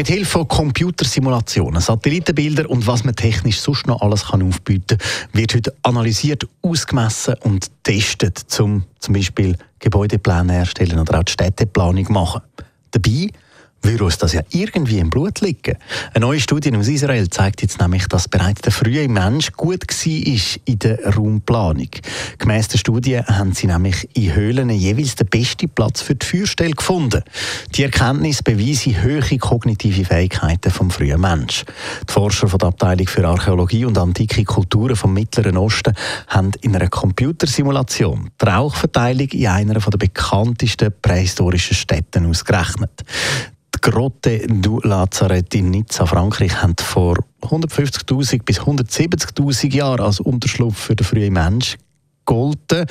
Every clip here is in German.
mit Hilfe von Computersimulationen, Satellitenbilder und was man technisch sonst noch alles kann aufbieten kann, wird heute analysiert, ausgemessen und getestet, um zum Beispiel Gebäudepläne erstellen oder auch die Städteplanung machen. Dabei uns das ja irgendwie im Blut liegen. Eine neue Studie aus Israel zeigt jetzt nämlich, dass bereits der frühe Mensch gut war in der Raumplanung. Gemäss der Studie haben sie nämlich in Höhlen jeweils den besten Platz für die Feuerstelle gefunden. Die Erkenntnis beweise hohe kognitive Fähigkeiten vom frühen Mensch. Die Forscher von der Abteilung für Archäologie und antike Kulturen vom Mittleren Osten haben in einer Computersimulation die Rauchverteilung in einer der bekanntesten prähistorischen Städte ausgerechnet. Grotte du Lazareth in Nizza, Frankreich, haben vor 150.000 bis 170.000 Jahren als Unterschlupf für den frühen Mensch gegolten.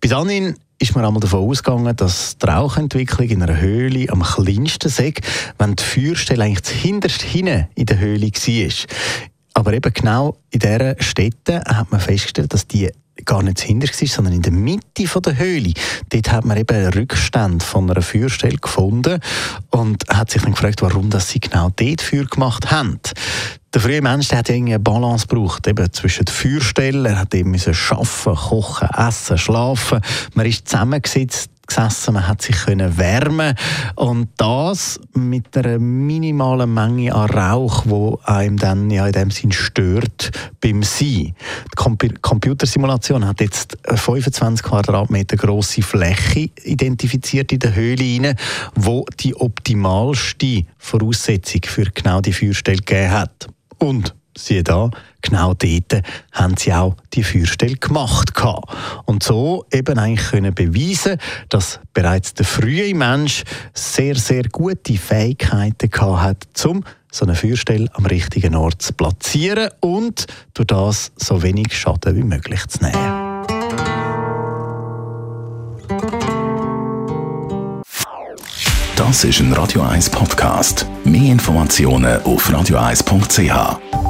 Bis dahin ist man einmal davon ausgegangen, dass die Rauchentwicklung in einer Höhle am kleinsten sei, wenn die Feuerstelle eigentlich hinterst hinten in der Höhle war. Aber eben genau in dieser Stätte hat man festgestellt, dass die gar nicht hinter war, sondern in der Mitte der Höhle. Dort hat man eben Rückstände von einer Feuerstelle gefunden und hat sich dann gefragt, warum das sie genau dort Feuer gemacht haben. Der frühe Mensch der hat eine Balance gebraucht, eben zwischen den Feuerstellen, er hat eben arbeiten, kochen, essen, schlafen. Man ist zusammengesetzt gesessen, man hat sich können wärmen und das mit einer minimalen Menge an Rauch, wo einem dann ja in dem Sinn stört beim Sein. Die Computersimulation hat jetzt 25 Quadratmeter große Fläche identifiziert in der Höhle rein, wo die optimalste Voraussetzung für genau die Feuerstelle gegeben hat. Und siehe da, genau dort haben sie auch die Feuerstelle gemacht. Und so eben eigentlich können beweisen, dass bereits der frühe Mensch sehr, sehr gute Fähigkeiten hat, um so eine Feuerstelle am richtigen Ort zu platzieren und durch das so wenig Schaden wie möglich zu nehmen. Das ist ein Radio 1 Podcast. Mehr Informationen auf radio1.ch.